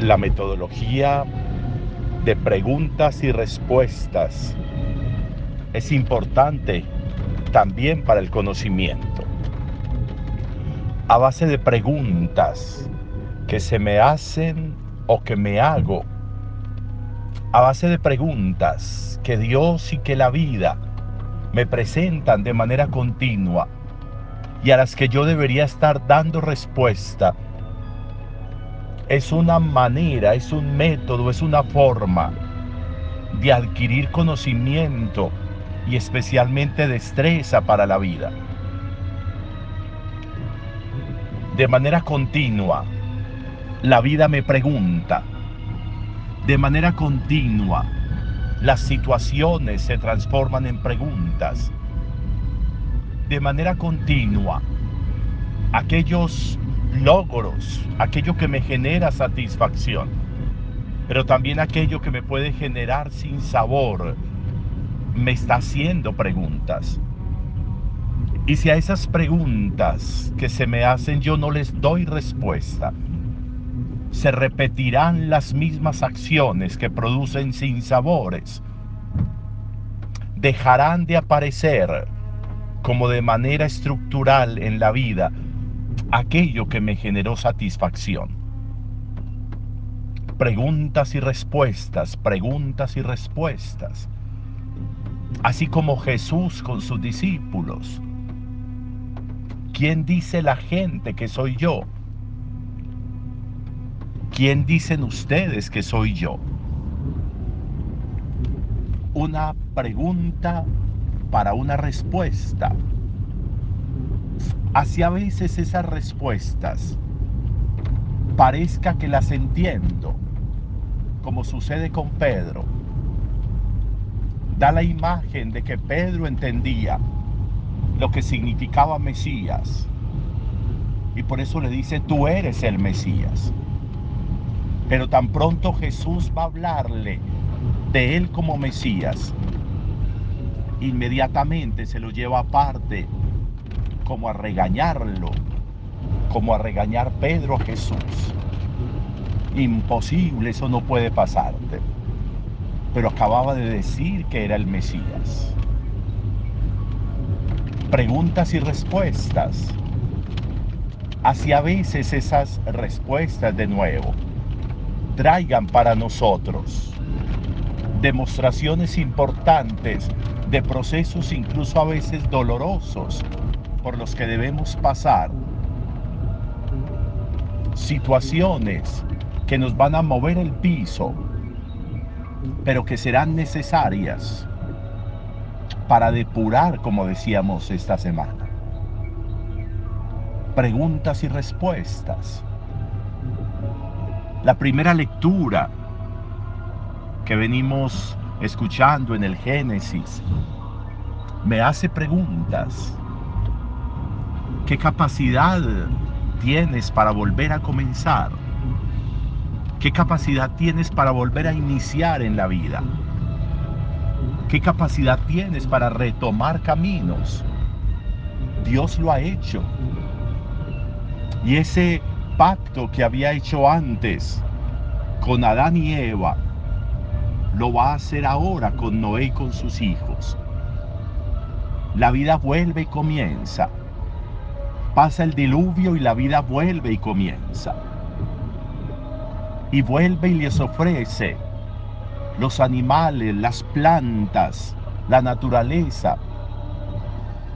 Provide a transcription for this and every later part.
la metodología de preguntas y respuestas es importante también para el conocimiento. A base de preguntas que se me hacen o que me hago, a base de preguntas que Dios y que la vida me presentan de manera continua y a las que yo debería estar dando respuesta, es una manera, es un método, es una forma de adquirir conocimiento y especialmente destreza para la vida. De manera continua, la vida me pregunta. De manera continua, las situaciones se transforman en preguntas. De manera continua, aquellos logros, aquello que me genera satisfacción, pero también aquello que me puede generar sin sabor, me está haciendo preguntas. Y si a esas preguntas que se me hacen yo no les doy respuesta, se repetirán las mismas acciones que producen sinsabores. Dejarán de aparecer como de manera estructural en la vida aquello que me generó satisfacción. Preguntas y respuestas, preguntas y respuestas. Así como Jesús con sus discípulos. ¿Quién dice la gente que soy yo? ¿Quién dicen ustedes que soy yo? Una pregunta para una respuesta hacia a veces esas respuestas parezca que las entiendo, como sucede con Pedro. Da la imagen de que Pedro entendía lo que significaba Mesías. Y por eso le dice, tú eres el Mesías. Pero tan pronto Jesús va a hablarle de él como Mesías, inmediatamente se lo lleva aparte como a regañarlo, como a regañar Pedro a Jesús. Imposible, eso no puede pasarte. Pero acababa de decir que era el Mesías. Preguntas y respuestas. Hacia a veces esas respuestas de nuevo traigan para nosotros demostraciones importantes de procesos incluso a veces dolorosos por los que debemos pasar, situaciones que nos van a mover el piso, pero que serán necesarias para depurar, como decíamos esta semana. Preguntas y respuestas. La primera lectura que venimos escuchando en el Génesis me hace preguntas ¿Qué capacidad tienes para volver a comenzar? ¿Qué capacidad tienes para volver a iniciar en la vida? ¿Qué capacidad tienes para retomar caminos? Dios lo ha hecho. Y ese pacto que había hecho antes con Adán y Eva, lo va a hacer ahora con Noé y con sus hijos. La vida vuelve y comienza pasa el diluvio y la vida vuelve y comienza. Y vuelve y les ofrece los animales, las plantas, la naturaleza,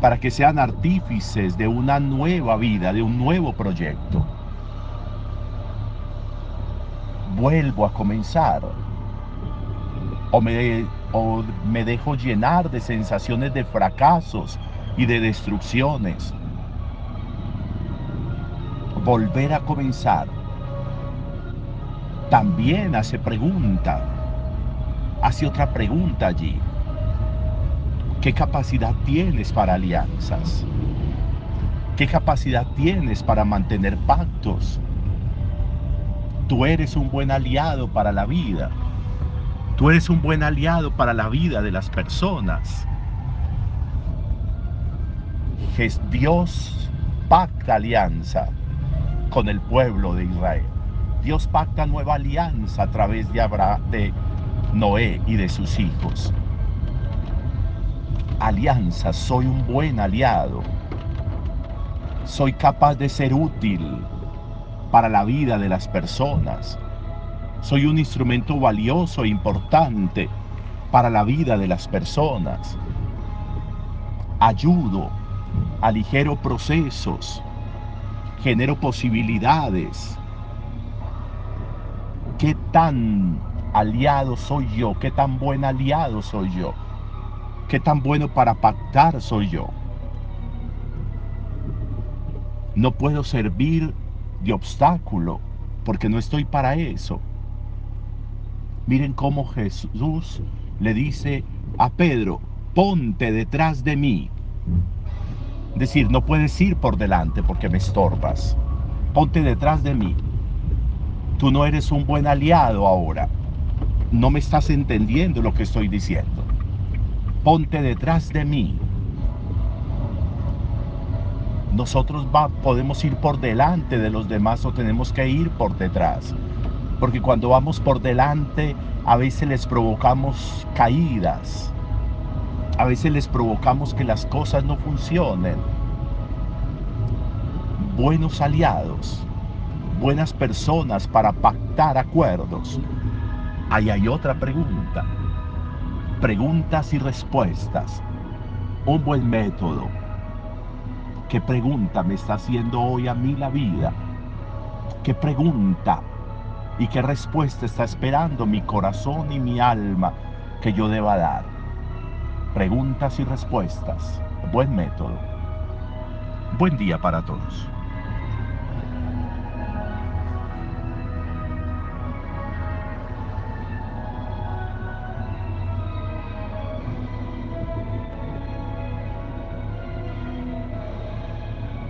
para que sean artífices de una nueva vida, de un nuevo proyecto. Vuelvo a comenzar. O me, o me dejo llenar de sensaciones de fracasos y de destrucciones volver a comenzar. También hace pregunta, hace otra pregunta allí. ¿Qué capacidad tienes para alianzas? ¿Qué capacidad tienes para mantener pactos? Tú eres un buen aliado para la vida. Tú eres un buen aliado para la vida de las personas. Dios pacta alianza con el pueblo de Israel. Dios pacta nueva alianza a través de, Abra de Noé y de sus hijos. Alianza, soy un buen aliado. Soy capaz de ser útil para la vida de las personas. Soy un instrumento valioso e importante para la vida de las personas. Ayudo, aligero procesos, genero posibilidades. ¿Qué tan aliado soy yo? ¿Qué tan buen aliado soy yo? ¿Qué tan bueno para pactar soy yo? No puedo servir de obstáculo porque no estoy para eso. Miren cómo Jesús le dice a Pedro, ponte detrás de mí. Decir, no puedes ir por delante porque me estorbas. Ponte detrás de mí. Tú no eres un buen aliado ahora. No me estás entendiendo lo que estoy diciendo. Ponte detrás de mí. Nosotros podemos ir por delante de los demás o tenemos que ir por detrás porque cuando vamos por delante a veces les provocamos caídas, a veces les provocamos que las cosas no funcionen. Buenos aliados, buenas personas para pactar acuerdos. Ahí hay otra pregunta. Preguntas y respuestas. Un buen método. ¿Qué pregunta me está haciendo hoy a mí la vida? ¿Qué pregunta y qué respuesta está esperando mi corazón y mi alma que yo deba dar. Preguntas y respuestas. Buen método. Buen día para todos.